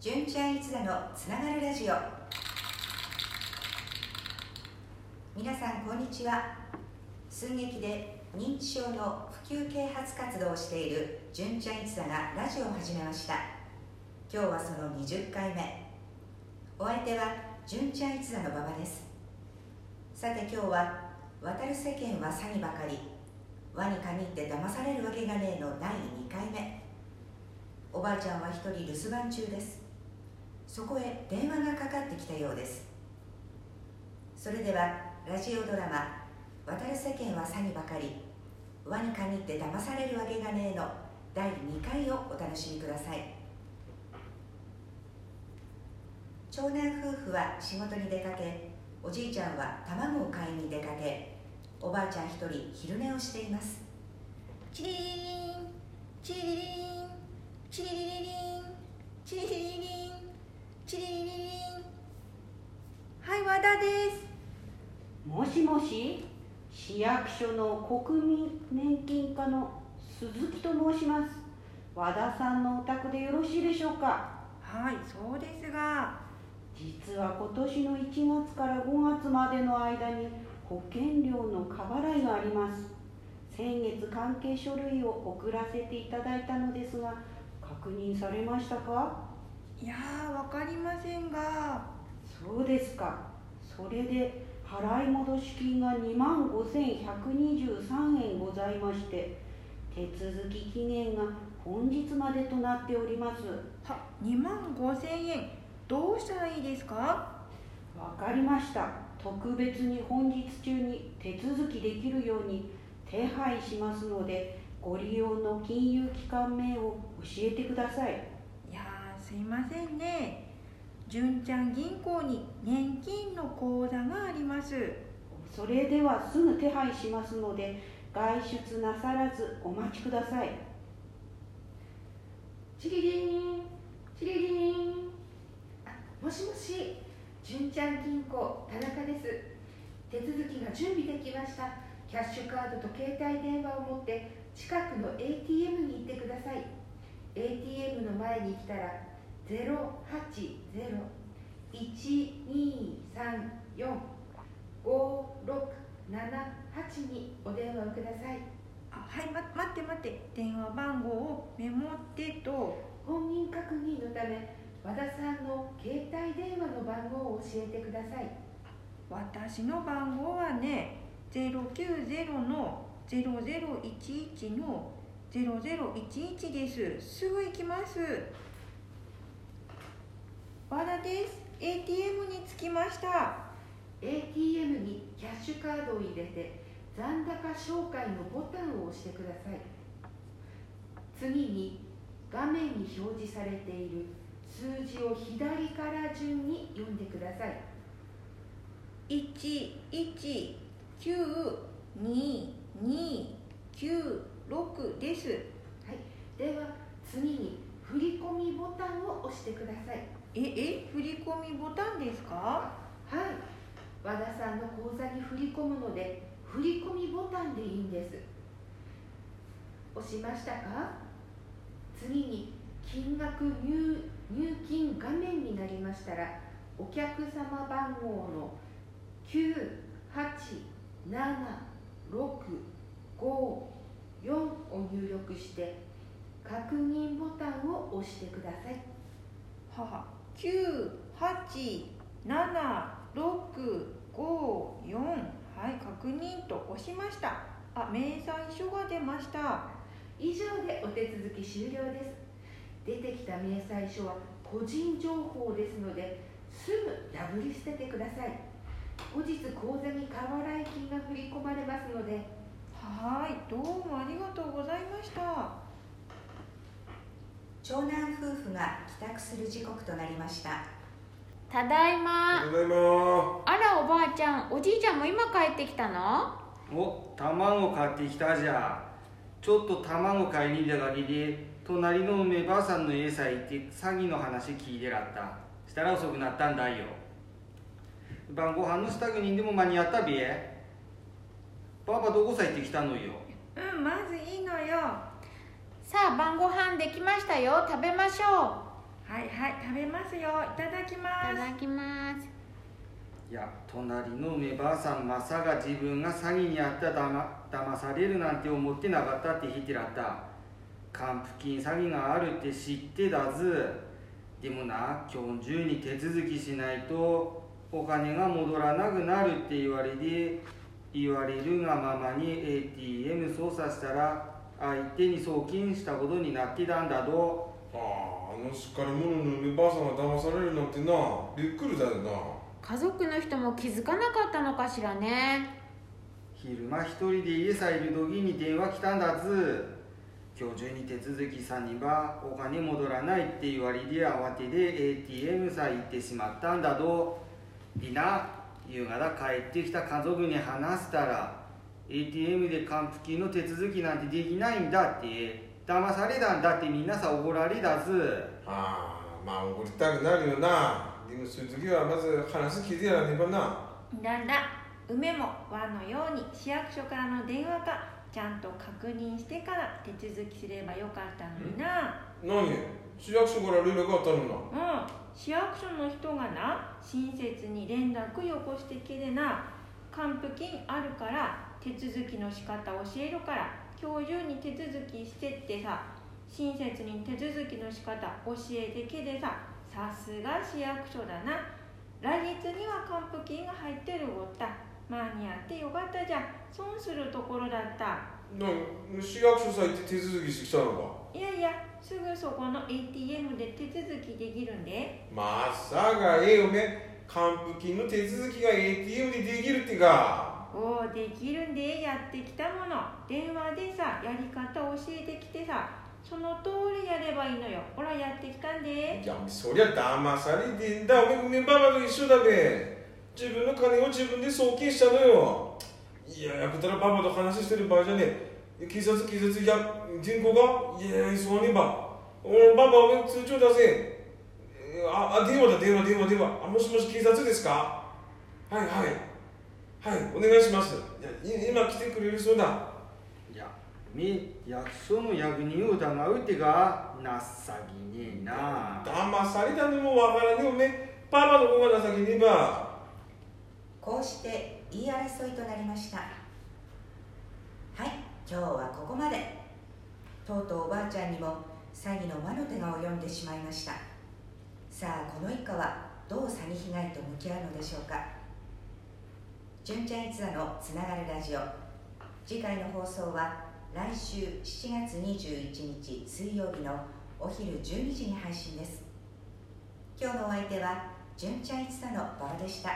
純ちゃん一座のつながるラジオ。皆さんこんにちは。寸劇で認知症の普及啓発活動をしている純ちゃん一座がラジオを始めました。今日はその20回目。お相手は純ちゃん一座の馬場です。さて今日は渡る世間は詐欺ばかり。輪に限って騙されるわけがねえの第2回目。おばあちゃんは一人留守番中です。そこへ電話がかかってきたようです。それではラジオドラマ「渡る世間は詐欺ばかり。輪に限って騙されるわけがねえ」の。第2回をお楽しみください。長男夫婦は仕事に出かけおじいちゃんは卵を買いに出かけおばあちゃん一人昼寝をしていますチリリリンチリリリンチリリリリンチリリリリンチリリリリンはい和田ですもし市役所の国民年金課の鈴木と申します。和田さんのお宅でよろしいでしょうか？はいそうですが。実は今年の1月から5月までの間に保険料の過払いがあります。先月関係書類を送らせていただいたのですが確認されましたか？いやーわかりませんが。そうですか。それで払い戻し金が2万5123円ございまして手続き期限が本日までとなっております。は2万5千円。どうしたらいいですか？わかりました。特別に本日中に手続きできるように手配しますのでご利用の金融機関名を教えてください。いやーすいませんね純ちゃん銀行に年金の口座があります。それではすぐ手配しますので外出なさらずお待ちください。チリリンチリリン。あもしもし純ちゃん銀行田中です。手続きが準備できました。キャッシュカードと携帯電話を持って近くの ATM に行ってください。ATM の前に来たら080-1234-5678にお電話をください。あはい、ま、待って待って。電話番号をメモってと。本人確認のため和田さんの携帯電話の番号を教えてください。私の番号はね090の0011の0011です。すぐ行きます和田です。ATM に着きました。ATM にキャッシュカードを入れて残高紹介のボタンを押してください。次に画面に表示されている数字を左から順に読んでください。119229です。はい。では次に振り込みボタンを押してください。ええ振り込みボタンですか？はい。和田さんの口座に振り込むので振り込みボタンでいいんです。押しましたか？次に金額入入金画面になりましたらお客様番号の987654を入力して確認ボタンを押してください。はは987654はい確認と押しました。あ明細書が出ました。以上でお手続き終了です。出てきた明細書は個人情報ですのですぐ破り捨ててください。後日口座に過払い金が振り込まれますので。はいどうもありがとうございました。長男夫婦が帰宅する時刻となりました。ただいま。ただいま。あらおばあちゃんおじいちゃんも今帰ってきたの？お卵買ってきたじゃ。ちょっと卵買いに出かけて隣の梅ばあさんの家さ行って詐欺の話聞いてらった。したら遅くなったんだよ。晩ご飯の支度人でも間に合ったべ？パパどこさ行ってきたのよ？うんまずいいのよさあ晩ご飯できましたよ。食べましょははいはい食べますよ。いただきいます。ただきます。いや隣の梅ばあさんまさか自分が詐欺にあっただま騙されるなんて思ってなかったって言ってらった。還付金詐欺があるって知ってだずでもな今日中に手続きしないとお金が戻らなくなるって言われて言われるがままに ATM 操作したら相手に送金したことになってたんだと。あああのしっかり者の梅ばあさんが騙されるなんてな。びっくりだよな。家族の人も気づかなかったのかしらね。昼間一人で家さいる時に電話来たんだず今日中に手続きさにばお金戻らないって言われて慌てで ATM さ行ってしまったんだと。でな夕方帰ってきた家族に話したら ATM で還付金の手続きなんてできないんだって。騙されたんだってみんなさ怒られだず。ああまあ怒りたくなるよなでもそういう時はまず話聞いてやらねばな。だんだ梅も和のように市役所からの電話か。ちゃんと確認してから手続きすればよかったのにな。何？市役所から連絡あったのな。うん。市役所の人がな親切に連絡よこしてけでな。還付金あるから手続きの仕方教えるから今日中に手続きしてってさ親切に手続きの仕方教えてけでささすが市役所だな。来月には還付金が入ってるごった。間に合ってよかったじゃん。損するところだった。何市役所さ行って手続きしてきたのか。いやいやすぐそこの ATM で手続きできるんで。まさかええおめ還付金の手続きが ATM でできるってかおおできるんでやってきたもの。電話でさやり方教えてきてさその通りやればいいのよ。ほらやってきたんで。いやそりゃ騙されてんだ。おめ梅ばばと一緒だべ。自分の金を自分で送金したのよ。いややくたらばばと話してる場合じゃねえ。警察警察や人口が？いやそうねば。おばばおめ通帳出せ。ああ電話だ電話電話電話。あもしもし警察ですか？はいはい。はいお願いします。いやい今来てくれるそうだ。いやめ役所の役人を疑うってか情けねえな。騙されたのもわからねえおめパパの方が情けねえば。こうして言い争いとなりました。はい今日はここまで。とうとうおばあちゃんにも詐欺の魔の手が及んでしまいました。さあこの一家はどう詐欺被害と向き合うのでしょうか純ちゃん一座のつながるラジオ。次回の放送は来週7月21日水曜日のお昼12時に配信です。今日のお相手は純ちゃん一座の馬場でした。